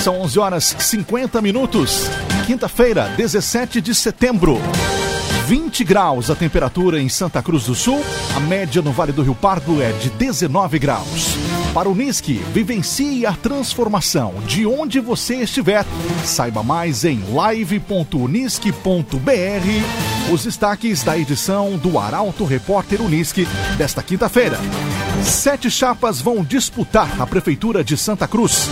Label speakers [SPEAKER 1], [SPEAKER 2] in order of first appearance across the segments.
[SPEAKER 1] São 11 horas 50 minutos. Quinta-feira, 17 de setembro. 20 graus a temperatura em Santa Cruz do Sul. A média no Vale do Rio Pardo é de 19 graus. Para o Nisque, vivencie a transformação de onde você estiver. Saiba mais em live.unisque.br. Os destaques da edição do Arauto Repórter Unisque desta quinta-feira. Sete chapas vão disputar a Prefeitura de Santa Cruz.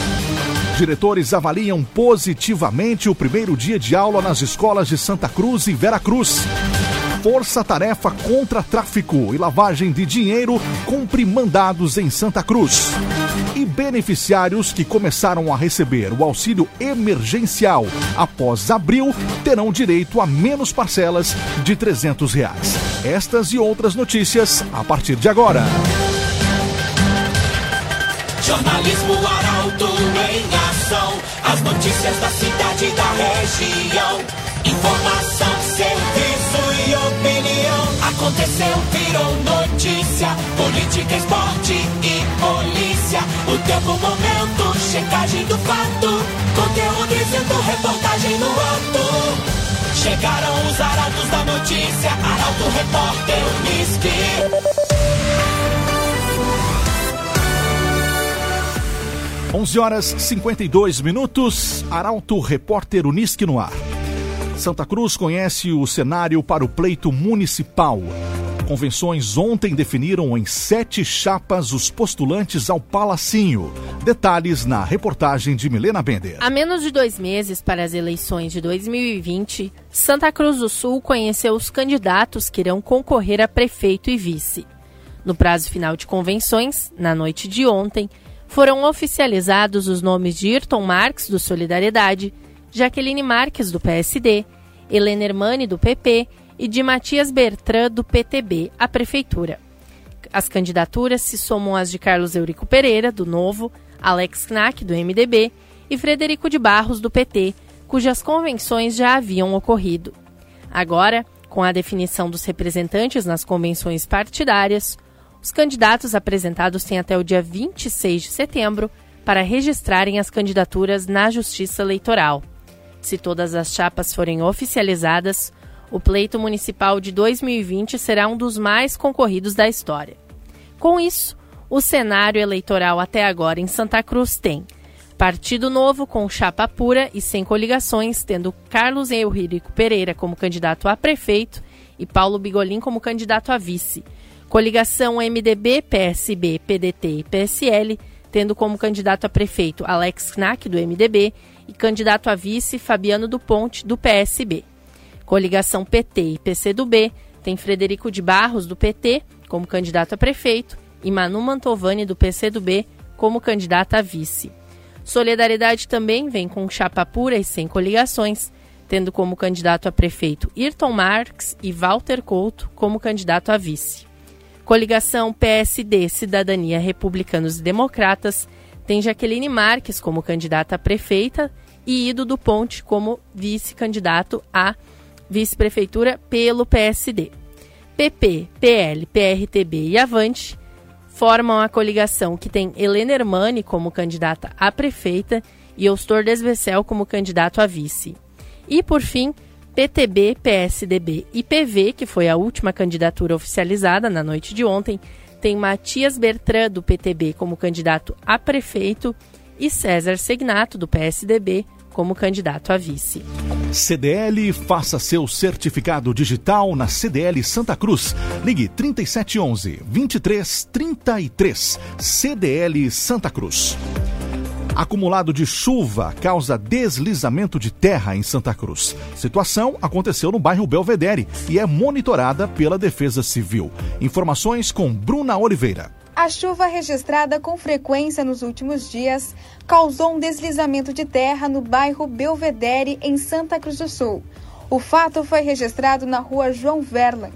[SPEAKER 1] Diretores avaliam positivamente o primeiro dia de aula nas escolas de Santa Cruz e Vera Cruz. Força-tarefa contra tráfico e lavagem de dinheiro cumpre mandados em Santa Cruz. E beneficiários que começaram a receber o auxílio emergencial após abril terão direito a menos parcelas de 300 reais. Estas e outras notícias a partir de agora.
[SPEAKER 2] Jornalismo Arauto em. As notícias da cidade e da região. Informação, serviço e opinião. Aconteceu, virou notícia. Política, esporte e polícia. O tempo, momento, checagem do fato. Conteúdo dizendo, reportagem no ato. Chegaram os arautos da notícia. Arauto, repórter, Unisque.
[SPEAKER 1] 11 horas 52 minutos. Arauto Repórter Unisque no ar. Santa Cruz conhece o cenário para o pleito municipal. Convenções ontem definiram em sete chapas os postulantes ao Palacinho. Detalhes na reportagem de Milena Bender.
[SPEAKER 3] Há menos de dois meses para as eleições de 2020, Santa Cruz do Sul conheceu os candidatos que irão concorrer a prefeito e vice. No prazo final de convenções, na noite de ontem, foram oficializados os nomes de Ayrton Marques, do Solidariedade, Jaqueline Marques, do PSD, Helena Hermani, do PP e de Matias Bertrand, do PTB, à Prefeitura. As candidaturas se somam às de Carlos Eurico Pereira, do Novo, Alex Knack, do MDB e Frederico de Barros, do PT, cujas convenções já haviam ocorrido. Agora, com a definição dos representantes nas convenções partidárias, os candidatos apresentados têm até o dia 26 de setembro para registrarem as candidaturas na Justiça Eleitoral. Se todas as chapas forem oficializadas, o pleito municipal de 2020 será um dos mais concorridos da história. Com isso, o cenário eleitoral até agora em Santa Cruz tem Partido Novo com chapa pura e sem coligações, tendo Carlos Eurico Pereira como candidato a prefeito e Paulo Bigolin como candidato a vice. Coligação MDB, PSB, PDT e PSL, tendo como candidato a prefeito Alex Knack, do MDB, e candidato a vice Fabiano do Ponte, do PSB. Coligação PT e PCdoB tem Frederico de Barros, do PT, como candidato a prefeito, e Manu Mantovani, do PCdoB, como candidata a vice. Solidariedade também vem com chapa pura e sem coligações, tendo como candidato a prefeito Ayrton Marques e Walter Couto como candidato a vice. Coligação PSD Cidadania Republicanos e Democratas tem Jaqueline Marques como candidata a prefeita e Ido do Ponte como vice-candidato a vice-prefeitura pelo PSD. PP, PL, PRTB e Avante formam a coligação que tem Helena Hermani como candidata a prefeita e Eustor Desbecel como candidato a vice. E, por fim, PTB, PSDB e PV, que foi a última candidatura oficializada na noite de ontem, tem Matias Bertrand, do PTB, como candidato a prefeito e César Segnato, do PSDB, como candidato a vice.
[SPEAKER 1] CDL, faça seu certificado digital na CDL Santa Cruz. Ligue 3711 2333. CDL Santa Cruz. Acumulado de chuva causa deslizamento de terra em Santa Cruz. Situação aconteceu no bairro Belvedere e é monitorada pela Defesa Civil. Informações com Bruna Oliveira.
[SPEAKER 4] A chuva registrada com frequência nos últimos dias causou um deslizamento de terra no bairro Belvedere, em Santa Cruz do Sul. O fato foi registrado na rua João Verlang.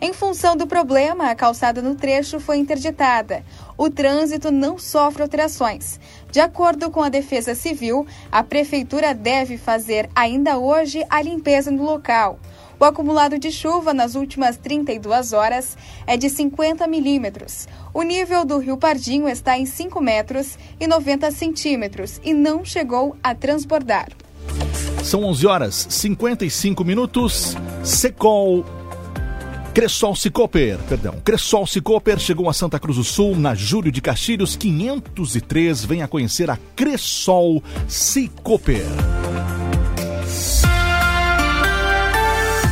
[SPEAKER 4] Em função do problema, a calçada no trecho foi interditada. O trânsito não sofre alterações. De acordo com a Defesa Civil, a Prefeitura deve fazer ainda hoje a limpeza no local. O acumulado de chuva nas últimas 32 horas é de 50 milímetros. O nível do Rio Pardinho está em 5 metros e 90 centímetros e não chegou a transbordar.
[SPEAKER 1] São 11 horas 55 minutos. Secol Cressol Cicoper, perdão, Cressol Cicoper chegou a Santa Cruz do Sul, na Júlio de Castilhos 503. Venha conhecer a Cressol Cicoper.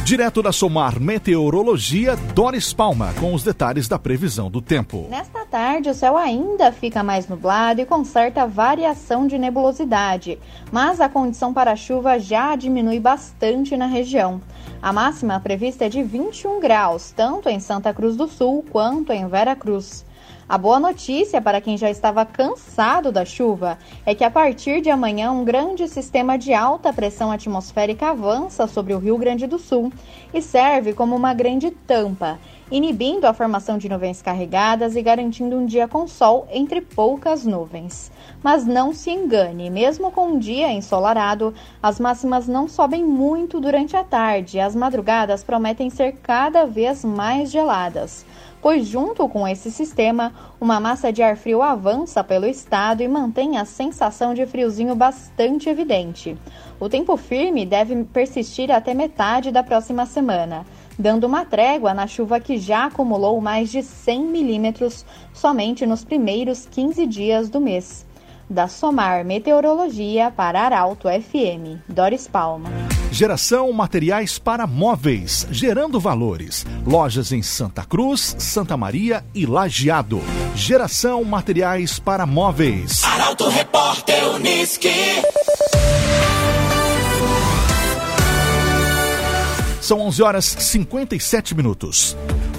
[SPEAKER 1] Direto da Somar Meteorologia, Doris Palma, com os detalhes da previsão do tempo.
[SPEAKER 5] Nesta tarde, o céu ainda fica mais nublado e com certa variação de nebulosidade, mas a condição para chuva já diminui bastante na região. A máxima prevista é de 21 graus, tanto em Santa Cruz do Sul quanto em Vera Cruz. A boa notícia para quem já estava cansado da chuva é que a partir de amanhã um grande sistema de alta pressão atmosférica avança sobre o Rio Grande do Sul e serve como uma grande tampa, inibindo a formação de nuvens carregadas e garantindo um dia com sol entre poucas nuvens. Mas não se engane, mesmo com um dia ensolarado, as máximas não sobem muito durante a tarde e as madrugadas prometem ser cada vez mais geladas pois, junto com esse sistema, uma massa de ar frio avança pelo estado e mantém a sensação de friozinho bastante evidente. O tempo firme deve persistir até metade da próxima semana, dando uma trégua na chuva que já acumulou mais de 100 milímetros somente nos primeiros 15 dias do mês. Da Somar Meteorologia para Arauto FM, Doris Palma.
[SPEAKER 1] Geração Materiais para Móveis, gerando valores. Lojas em Santa Cruz, Santa Maria e Lajeado. Geração Materiais para Móveis.
[SPEAKER 2] Arauto Repórter Uniski.
[SPEAKER 1] São 11 horas 57 minutos.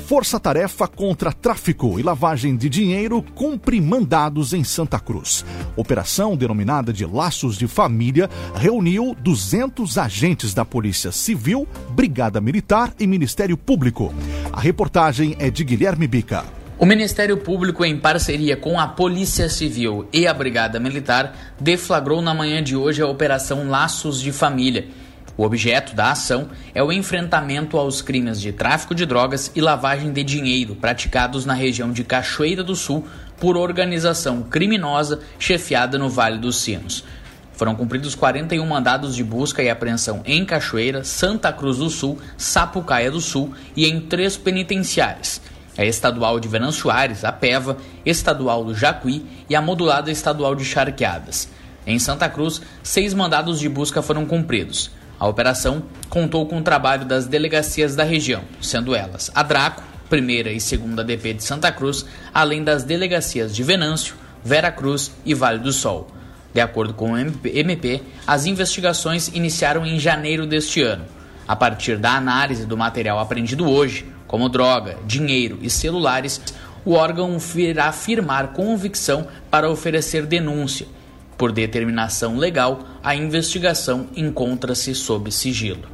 [SPEAKER 1] Força-tarefa contra tráfico e lavagem de dinheiro cumpre mandados em Santa Cruz. Operação denominada de Laços de Família reuniu 200 agentes da Polícia Civil, Brigada Militar e Ministério Público. A reportagem é de Guilherme Bica.
[SPEAKER 6] O Ministério Público, em parceria com a Polícia Civil e a Brigada Militar, deflagrou na manhã de hoje a Operação Laços de Família o objeto da ação é o enfrentamento aos crimes de tráfico de drogas e lavagem de dinheiro praticados na região de Cachoeira do Sul por organização criminosa chefiada no Vale dos Sinos. Foram cumpridos 41 mandados de busca e apreensão em Cachoeira, Santa Cruz do Sul, Sapucaia do Sul e em três penitenciárias. A Estadual de Venâncio Aires, a PEVA, Estadual do Jacuí e a Modulada Estadual de Charqueadas. Em Santa Cruz, seis mandados de busca foram cumpridos. A operação contou com o trabalho das delegacias da região, sendo elas a Draco, primeira e segunda DP de Santa Cruz, além das delegacias de Venâncio, Vera Cruz e Vale do Sol. De acordo com o MP, as investigações iniciaram em janeiro deste ano. A partir da análise do material apreendido hoje, como droga, dinheiro e celulares, o órgão irá firmar convicção para oferecer denúncia por determinação legal, a investigação encontra-se sob sigilo.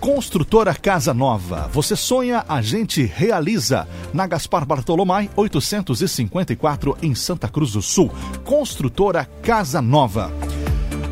[SPEAKER 1] Construtora Casa Nova. Você sonha, a gente realiza. Na Gaspar Bartolomai, 854, em Santa Cruz do Sul. Construtora Casa Nova.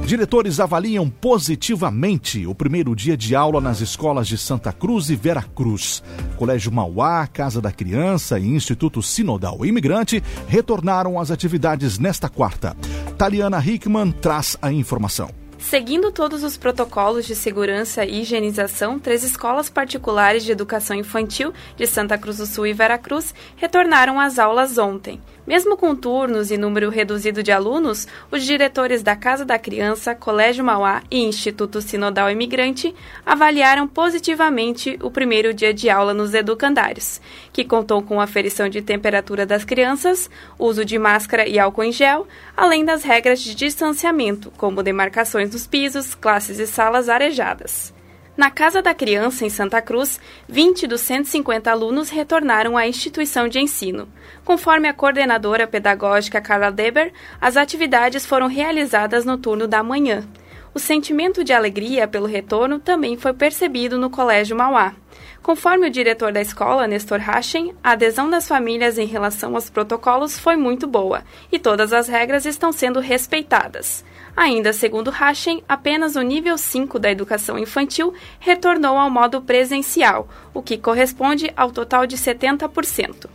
[SPEAKER 1] Diretores avaliam positivamente o primeiro dia de aula nas escolas de Santa Cruz e Vera Cruz. Colégio Mauá, Casa da Criança e Instituto Sinodal Imigrante retornaram às atividades nesta quarta. Taliana Hickman traz a informação.
[SPEAKER 7] Seguindo todos os protocolos de segurança e higienização, três escolas particulares de educação infantil de Santa Cruz do Sul e Veracruz retornaram às aulas ontem. Mesmo com turnos e número reduzido de alunos, os diretores da Casa da Criança, Colégio Mauá e Instituto Sinodal Imigrante avaliaram positivamente o primeiro dia de aula nos educandários, que contou com aferição de temperatura das crianças, uso de máscara e álcool em gel, além das regras de distanciamento, como demarcações dos pisos, classes e salas arejadas. Na Casa da Criança, em Santa Cruz, 20 dos 150 alunos retornaram à instituição de ensino. Conforme a coordenadora pedagógica Carla Deber, as atividades foram realizadas no turno da manhã. O sentimento de alegria pelo retorno também foi percebido no Colégio Mauá. Conforme o diretor da escola, Nestor Rachen, a adesão das famílias em relação aos protocolos foi muito boa e todas as regras estão sendo respeitadas. Ainda segundo Rachen, apenas o nível 5 da educação infantil retornou ao modo presencial, o que corresponde ao total de 70%.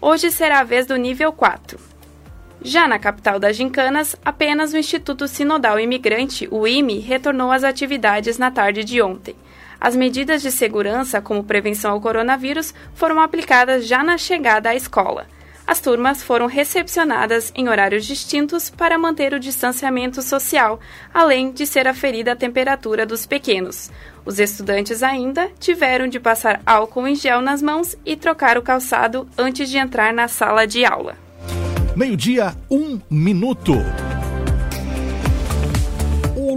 [SPEAKER 7] Hoje será a vez do nível 4. Já na capital das gincanas, apenas o Instituto Sinodal Imigrante, o IME, retornou às atividades na tarde de ontem. As medidas de segurança, como prevenção ao coronavírus, foram aplicadas já na chegada à escola. As turmas foram recepcionadas em horários distintos para manter o distanciamento social, além de ser aferida a temperatura dos pequenos. Os estudantes ainda tiveram de passar álcool em gel nas mãos e trocar o calçado antes de entrar na sala de aula.
[SPEAKER 1] Meio-dia, um minuto.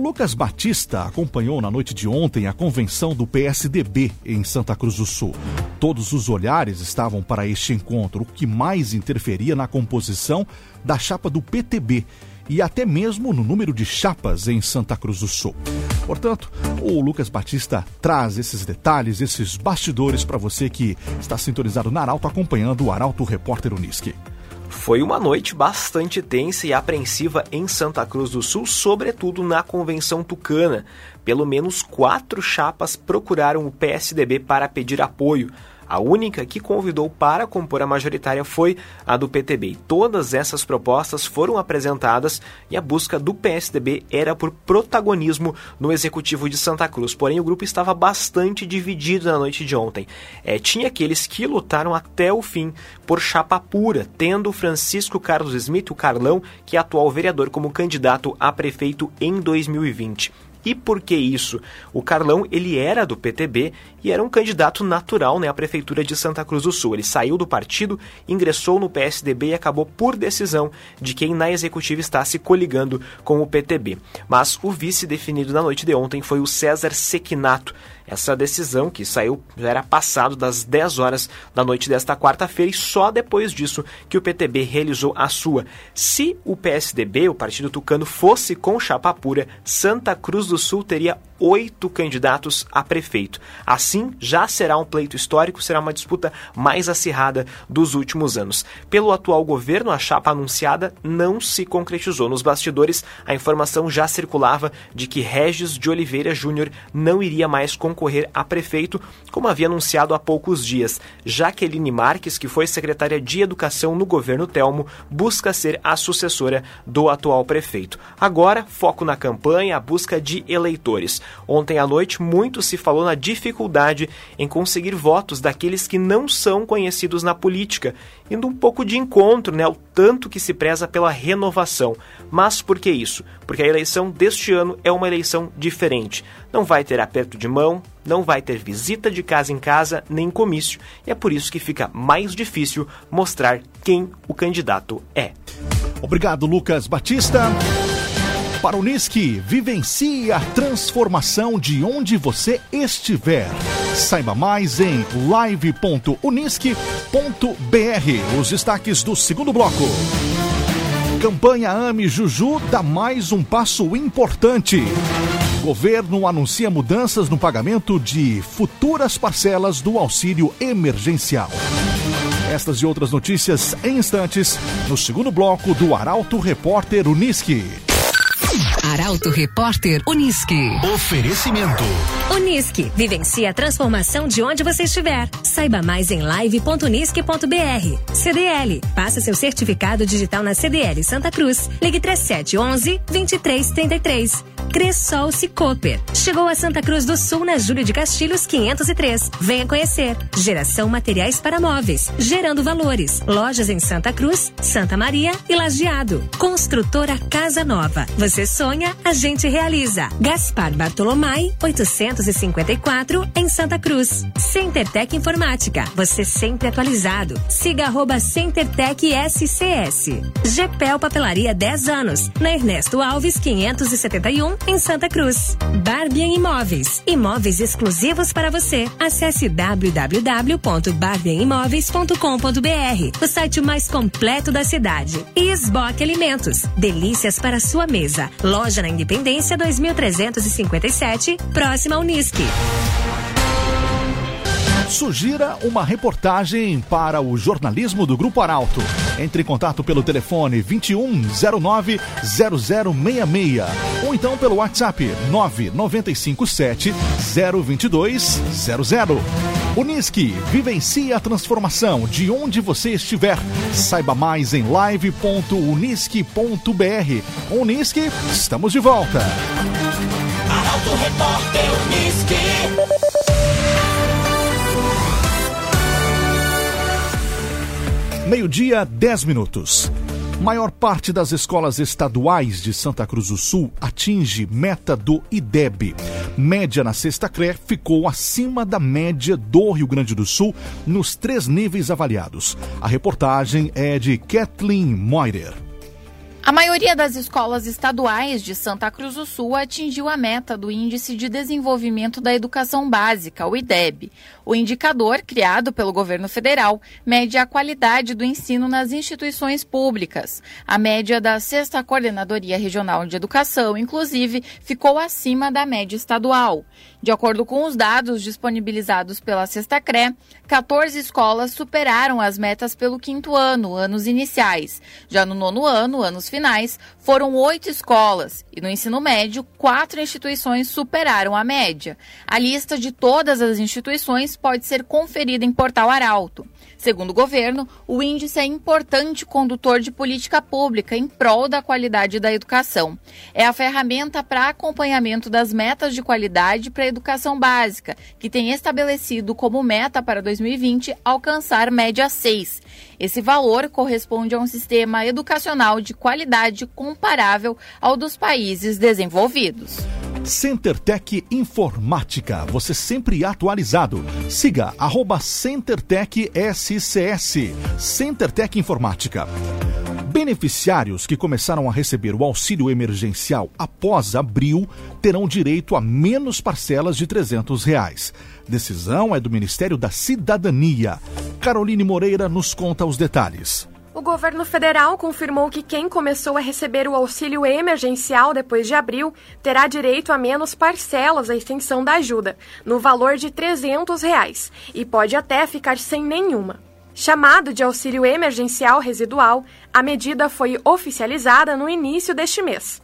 [SPEAKER 1] Lucas Batista acompanhou na noite de ontem a convenção do PSDB em Santa Cruz do Sul. Todos os olhares estavam para este encontro, o que mais interferia na composição da chapa do PTB e até mesmo no número de chapas em Santa Cruz do Sul. Portanto, o Lucas Batista traz esses detalhes, esses bastidores para você que está sintonizado na Arauto acompanhando o Arauto Repórter Uniski.
[SPEAKER 8] Foi uma noite bastante tensa e apreensiva em Santa Cruz do Sul, sobretudo na Convenção Tucana. Pelo menos quatro chapas procuraram o PSDB para pedir apoio. A única que convidou para compor a majoritária foi a do PTB. Todas essas propostas foram apresentadas e a busca do PSDB era por protagonismo no executivo de Santa Cruz. Porém, o grupo estava bastante dividido na noite de ontem. É, tinha aqueles que lutaram até o fim por chapa pura, tendo Francisco Carlos Smith, o Carlão, que é atual vereador, como candidato a prefeito em 2020. E por que isso? O Carlão, ele era do PTB e era um candidato natural né, à prefeitura de Santa Cruz do Sul. Ele saiu do partido, ingressou no PSDB e acabou por decisão de quem na executiva está se coligando com o PTB. Mas o vice definido na noite de ontem foi o César Sequinato, essa decisão que saiu já era passado das 10 horas da noite desta quarta-feira e só depois disso que o PTB realizou a sua. Se o PSDB, o Partido Tucano, fosse com chapa pura, Santa Cruz do Sul teria oito candidatos a prefeito. Assim, já será um pleito histórico, será uma disputa mais acirrada dos últimos anos. Pelo atual governo, a chapa anunciada não se concretizou. Nos bastidores, a informação já circulava de que Regis de Oliveira Júnior não iria mais concorrer a prefeito, como havia anunciado há poucos dias. Jaqueline Marques, que foi secretária de Educação no governo Telmo, busca ser a sucessora do atual prefeito. Agora, foco na campanha, a busca de eleitores. Ontem à noite, muito se falou na dificuldade em conseguir votos daqueles que não são conhecidos na política, indo um pouco de encontro, né, ao tanto que se preza pela renovação. Mas por que isso? Porque a eleição deste ano é uma eleição diferente. Não vai ter aperto de mão, não vai ter visita de casa em casa, nem comício, e é por isso que fica mais difícil mostrar quem o candidato é.
[SPEAKER 1] Obrigado, Lucas Batista. Para o Unisque, vivencie a transformação de onde você estiver. Saiba mais em live.unisque.br. Os destaques do segundo bloco. Campanha Ame Juju dá mais um passo importante. Governo anuncia mudanças no pagamento de futuras parcelas do auxílio emergencial. Estas e outras notícias em instantes no segundo bloco do Arauto Repórter Unisque.
[SPEAKER 9] Arauto Repórter Unisque.
[SPEAKER 1] Oferecimento.
[SPEAKER 9] Unisque. Vivencie a transformação de onde você estiver. Saiba mais em live.unisque.br. CDL. Faça seu certificado digital na CDL Santa Cruz. Ligue 3711 2333. Cressol Cicoper. Chegou a Santa Cruz do Sul na Júlio de Castilhos 503. Venha conhecer. Geração Materiais para Móveis. Gerando Valores. Lojas em Santa Cruz, Santa Maria e Lajeado. Construtora Casa Nova. Você sonha, a gente realiza. Gaspar Bartolomai, 854, em Santa Cruz. CenterTech Informática. Você sempre atualizado. Siga arroba CenterTech SCS. GPEL Papelaria 10 anos. Na Ernesto Alves, 571, em Santa Cruz. Barbian Imóveis. Imóveis exclusivos para você. Acesse www.barbianimóveis.com.br, o site mais completo da cidade. E Esboque Alimentos. Delícias para sua mesa. Loja na Independência 2357, próxima ao Unisque.
[SPEAKER 1] Sugira uma reportagem para o jornalismo do Grupo Arauto. Entre em contato pelo telefone 2109 0066 ou então pelo WhatsApp 9957 02200. Unisque, vivencie a transformação de onde você estiver. Saiba mais em live.unisque.br. Unisque, estamos de volta.
[SPEAKER 2] Arauto Repórter Unisque.
[SPEAKER 1] Meio-dia, 10 minutos. Maior parte das escolas estaduais de Santa Cruz do Sul atinge meta do IDEB. Média na sexta CRE ficou acima da média do Rio Grande do Sul nos três níveis avaliados. A reportagem é de Kathleen Moirer.
[SPEAKER 5] A maioria das escolas estaduais de Santa Cruz do Sul atingiu a meta do Índice de Desenvolvimento da Educação Básica, o IDEB. O indicador, criado pelo governo federal, mede a qualidade do ensino nas instituições públicas. A média da Sexta Coordenadoria Regional de Educação, inclusive, ficou acima da média estadual. De acordo com os dados disponibilizados pela Sexta CRE, 14 escolas superaram as metas pelo quinto ano, anos iniciais. Já no nono ano, anos finais, foram oito escolas e no ensino médio, quatro instituições superaram a média. A lista de todas as instituições pode ser conferida em Portal Arauto. Segundo o governo, o índice é importante condutor de política pública em prol da qualidade da educação. É a ferramenta para acompanhamento das metas de qualidade para a educação básica, que tem estabelecido como meta para 2020 alcançar média 6. Esse valor corresponde a um sistema educacional de qualidade comparável ao dos países desenvolvidos.
[SPEAKER 1] CenterTech Informática, você sempre atualizado. Siga arroba CenterTech SCS, CenterTech Informática. Beneficiários que começaram a receber o auxílio emergencial após abril terão direito a menos parcelas de 300 reais. Decisão é do Ministério da Cidadania. Caroline Moreira nos conta os detalhes.
[SPEAKER 10] O governo federal confirmou que quem começou a receber o auxílio emergencial depois de abril terá direito a menos parcelas da extensão da ajuda, no valor de 300 reais, e pode até ficar sem nenhuma. Chamado de auxílio emergencial residual, a medida foi oficializada no início deste mês.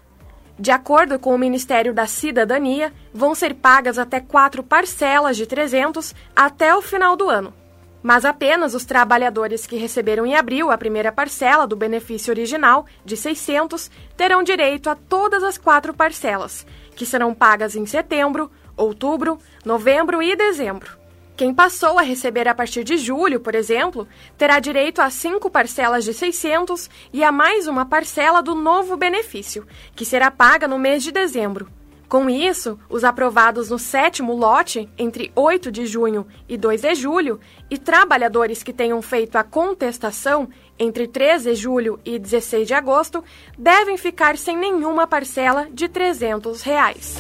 [SPEAKER 10] De acordo com o Ministério da Cidadania, vão ser pagas até quatro parcelas de 300 até o final do ano. Mas apenas os trabalhadores que receberam em abril a primeira parcela do benefício original, de 600, terão direito a todas as quatro parcelas, que serão pagas em setembro, outubro, novembro e dezembro. Quem passou a receber a partir de julho, por exemplo, terá direito a cinco parcelas de 600 e a mais uma parcela do novo benefício, que será paga no mês de dezembro. Com isso, os aprovados no sétimo lote, entre 8 de junho e 2 de julho, e trabalhadores que tenham feito a contestação entre 13 de julho e 16 de agosto, devem ficar sem nenhuma parcela de 300 reais.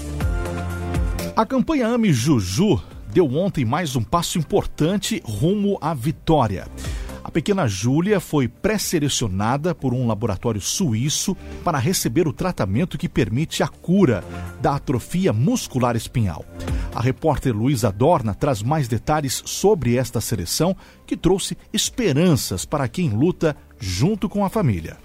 [SPEAKER 1] A campanha Ame Juju deu ontem mais um passo importante rumo à vitória. A pequena Júlia foi pré-selecionada por um laboratório suíço para receber o tratamento que permite a cura da atrofia muscular espinhal. A repórter Luísa Dorna traz mais detalhes sobre esta seleção que trouxe esperanças para quem luta junto com a família.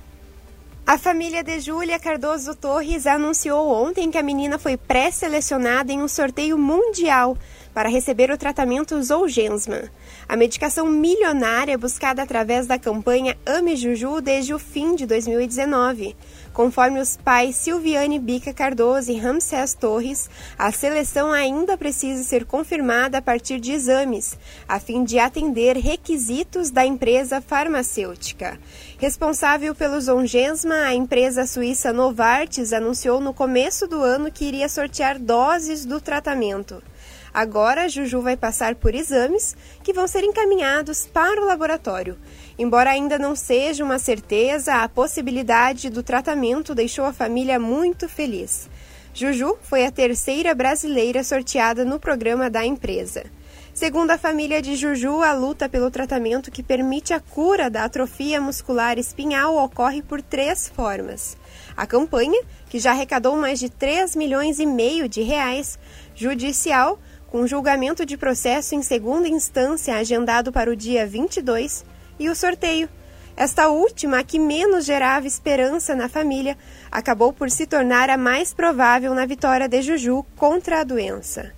[SPEAKER 11] A família de Júlia Cardoso Torres anunciou ontem que a menina foi pré-selecionada em um sorteio mundial para receber o tratamento Zolgensma, a medicação milionária buscada através da campanha Ame Juju desde o fim de 2019. Conforme os pais Silviane Bica Cardoso e Ramsés Torres, a seleção ainda precisa ser confirmada a partir de exames, a fim de atender requisitos da empresa farmacêutica. Responsável pelo Zongensma, a empresa suíça Novartis anunciou no começo do ano que iria sortear doses do tratamento. Agora, Juju vai passar por exames que vão ser encaminhados para o laboratório. Embora ainda não seja uma certeza, a possibilidade do tratamento deixou a família muito feliz. Juju foi a terceira brasileira sorteada no programa da empresa. Segundo a família de Juju, a luta pelo tratamento que permite a cura da atrofia muscular espinhal ocorre por três formas. A campanha, que já arrecadou mais de 3 milhões e meio de reais, judicial, com julgamento de processo em segunda instância agendado para o dia 22, e o sorteio. Esta última, que menos gerava esperança na família, acabou por se tornar a mais provável na vitória de Juju contra a doença.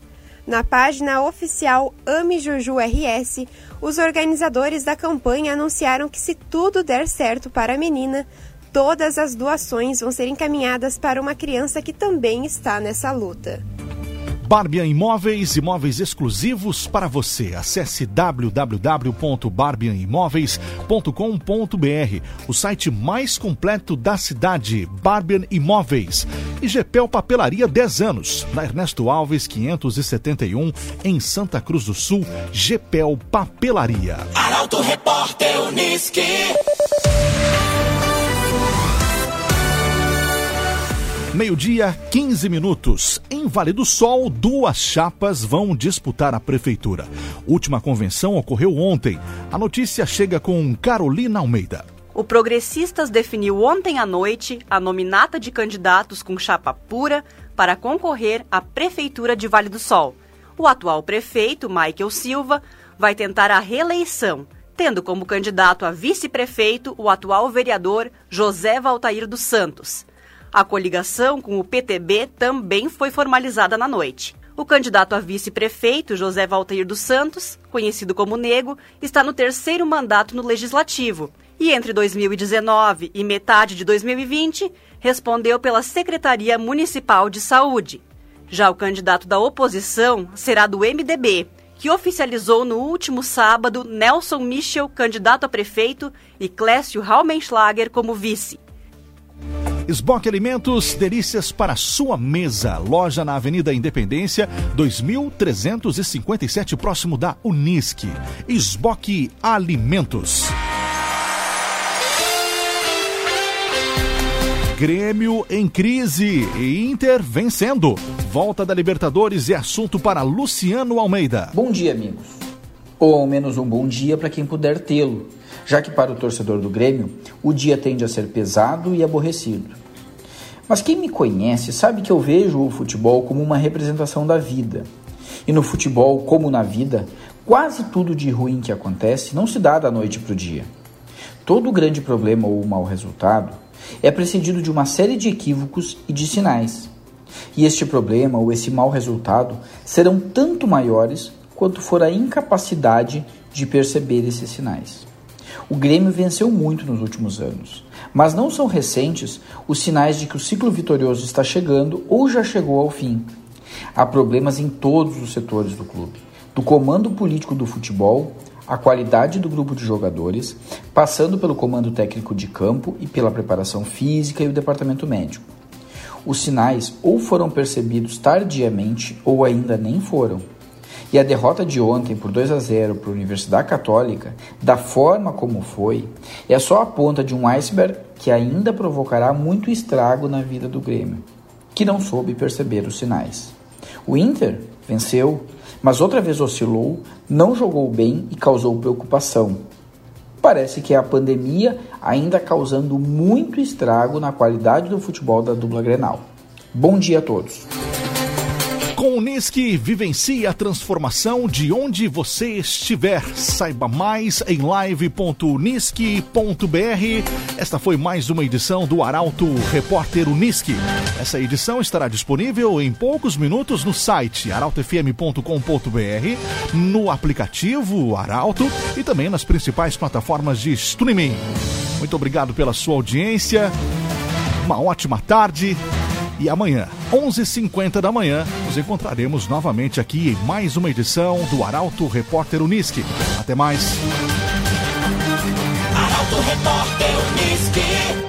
[SPEAKER 11] Na página oficial Ame Juju RS, os organizadores da campanha anunciaram que, se tudo der certo para a menina, todas as doações vão ser encaminhadas para uma criança que também está nessa luta.
[SPEAKER 1] Barbia Imóveis, imóveis exclusivos para você. Acesse www.barbianimóveis.com.br, o site mais completo da cidade, Barbian Imóveis. E Gepel Papelaria 10 anos, na Ernesto Alves 571, em Santa Cruz do Sul, Gepel Papelaria.
[SPEAKER 2] Arauto Repórter Uniski.
[SPEAKER 1] Meio-dia, 15 minutos. Em Vale do Sol, duas chapas vão disputar a prefeitura. Última convenção ocorreu ontem. A notícia chega com Carolina Almeida.
[SPEAKER 12] O Progressistas definiu ontem à noite a nominata de candidatos com chapa pura para concorrer à prefeitura de Vale do Sol. O atual prefeito, Michael Silva, vai tentar a reeleição, tendo como candidato a vice-prefeito o atual vereador José Valtair dos Santos. A coligação com o PTB também foi formalizada na noite. O candidato a vice-prefeito, José Valteir dos Santos, conhecido como Nego, está no terceiro mandato no Legislativo e entre 2019 e metade de 2020 respondeu pela Secretaria Municipal de Saúde. Já o candidato da oposição será do MDB, que oficializou no último sábado Nelson Michel, candidato a prefeito, e Clécio Raumenschlager como vice.
[SPEAKER 1] Esboque Alimentos, delícias para sua mesa. Loja na Avenida Independência, 2357, próximo da Unisque. Esboque Alimentos. Grêmio em crise e Inter vencendo. Volta da Libertadores é assunto para Luciano Almeida.
[SPEAKER 13] Bom dia, amigos. Ou ao menos um bom dia para quem puder tê-lo, já que para o torcedor do Grêmio o dia tende a ser pesado e aborrecido. Mas quem me conhece sabe que eu vejo o futebol como uma representação da vida. E no futebol, como na vida, quase tudo de ruim que acontece não se dá da noite para o dia. Todo grande problema ou mau resultado é precedido de uma série de equívocos e de sinais. E este problema ou esse mau resultado serão tanto maiores quanto for a incapacidade de perceber esses sinais. O Grêmio venceu muito nos últimos anos, mas não são recentes os sinais de que o ciclo vitorioso está chegando ou já chegou ao fim. Há problemas em todos os setores do clube, do comando político do futebol a qualidade do grupo de jogadores, passando pelo comando técnico de campo e pela preparação física e o departamento médico. Os sinais ou foram percebidos tardiamente ou ainda nem foram. E a derrota de ontem por 2 a 0 para a Universidade Católica, da forma como foi, é só a ponta de um iceberg que ainda provocará muito estrago na vida do Grêmio, que não soube perceber os sinais. O Inter venceu, mas outra vez oscilou, não jogou bem e causou preocupação. Parece que é a pandemia ainda causando muito estrago na qualidade do futebol da dupla Grenal. Bom dia a todos.
[SPEAKER 1] Com o Unisque, vivencie a transformação de onde você estiver. Saiba mais em live.unisque.br. Esta foi mais uma edição do Arauto Repórter Unisque. Essa edição estará disponível em poucos minutos no site arautofm.com.br, no aplicativo Arauto e também nas principais plataformas de streaming. Muito obrigado pela sua audiência. Uma ótima tarde. E amanhã, 11h50 da manhã, nos encontraremos novamente aqui em mais uma edição do Arauto Repórter Unisque. Até mais.
[SPEAKER 2] Arauto Repórter Unisque.